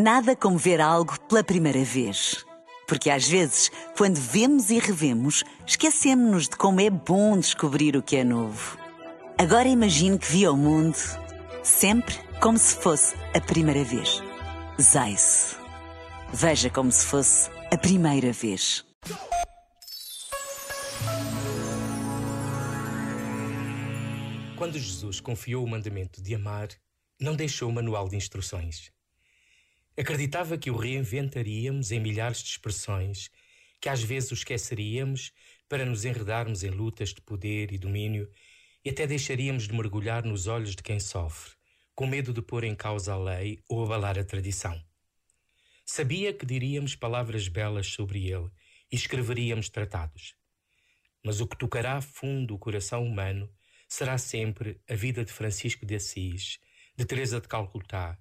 Nada como ver algo pela primeira vez. Porque às vezes, quando vemos e revemos, esquecemos-nos de como é bom descobrir o que é novo. Agora imagine que viu o mundo sempre como se fosse a primeira vez. Zais. Veja como se fosse a primeira vez. Quando Jesus confiou o mandamento de amar, não deixou o manual de instruções. Acreditava que o reinventaríamos em milhares de expressões, que às vezes o esqueceríamos para nos enredarmos em lutas de poder e domínio e até deixaríamos de mergulhar nos olhos de quem sofre, com medo de pôr em causa a lei ou abalar a tradição. Sabia que diríamos palavras belas sobre ele e escreveríamos tratados. Mas o que tocará fundo o coração humano será sempre a vida de Francisco de Assis, de Teresa de Calcutá,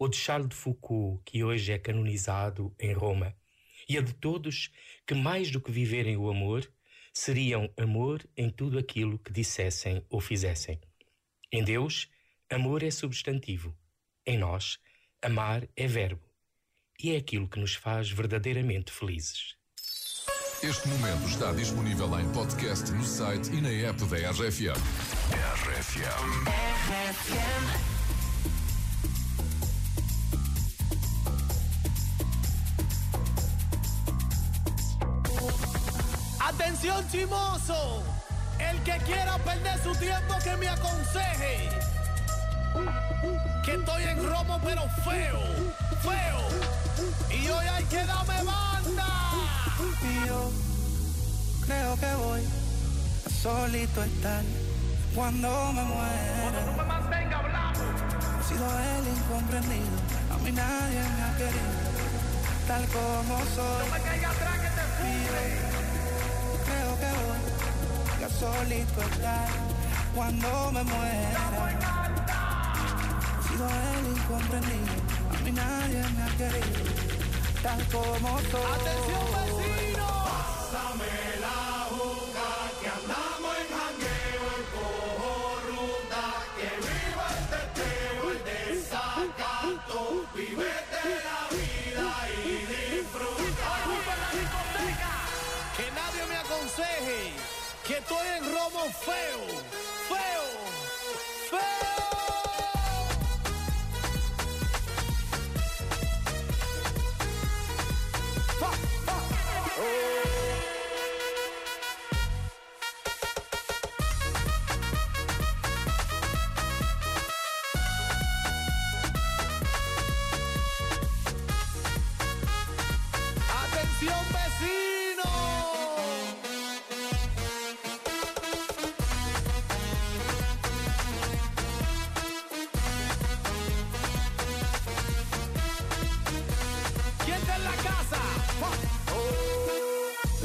ou de Charles de Foucault, que hoje é canonizado em Roma, e a de todos que, mais do que viverem o amor, seriam amor em tudo aquilo que dissessem ou fizessem. Em Deus, amor é substantivo. Em nós, amar é verbo. E é aquilo que nos faz verdadeiramente felizes. Este momento está disponível em podcast no site e na app da RFM. RFM. RFM. Atención chimoso, el que quiera perder su tiempo que me aconseje. Que estoy en romo pero feo, feo. Y hoy hay que darme banda. Y yo creo que voy a solito estar cuando me muera. Cuando tú me mantenga hablando. He sido el incomprendido, a mí nadie me ha querido, tal como soy. No me caiga atrás que te fui que voy a solito estar cuando me muera. He sido el incomprendido, a mí nadie me ha querido, tal como soy. ¡Atención vecino! Pásame la juca que andamos en jangueo, el cojo ruta, que viva el teteo, el desacato, vivete la que estoy en romo feo, feo,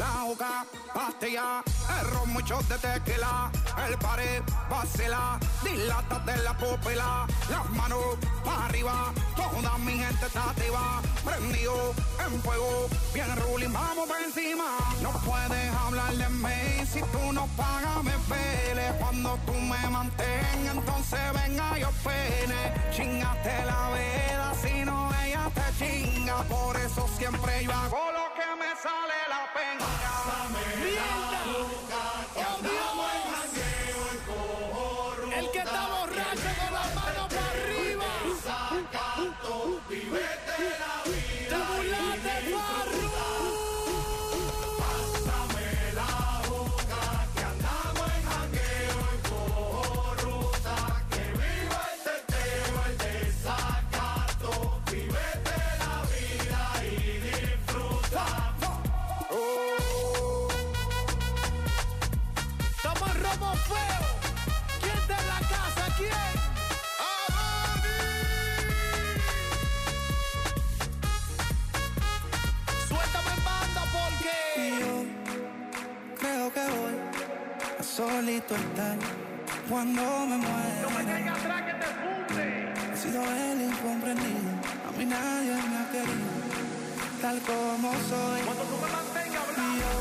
La juca, pastilla, el ron, muchos de tequila, el pared, vacila, dilata de la pupila, las manos para arriba, toda mi gente está activa, prendido en fuego, bien ruling, vamos por encima. No puedes hablar de mí si tú no pagas, me pele. Cuando tú me mantengas, entonces venga yo pene. Chingaste la veda, si no ella te chinga, por eso siempre yo hago me sale la pena. Solito estar cuando me muera. Caiga atrás que te funde. He sido el incomprendido, a mí nadie me ha querido, tal como soy. Cuando tú me mantengas Y hablando. yo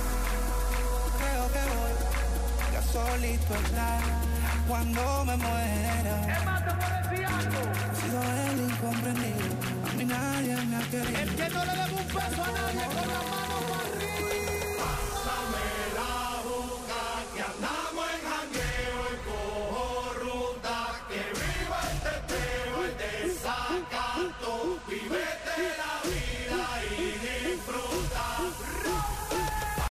creo que voy a solito estar cuando me muera. Es más, te voy a decir algo. He sido el incomprendido, a mí nadie me ha querido. El que no le debe un peso a nadie con la mano para arriba.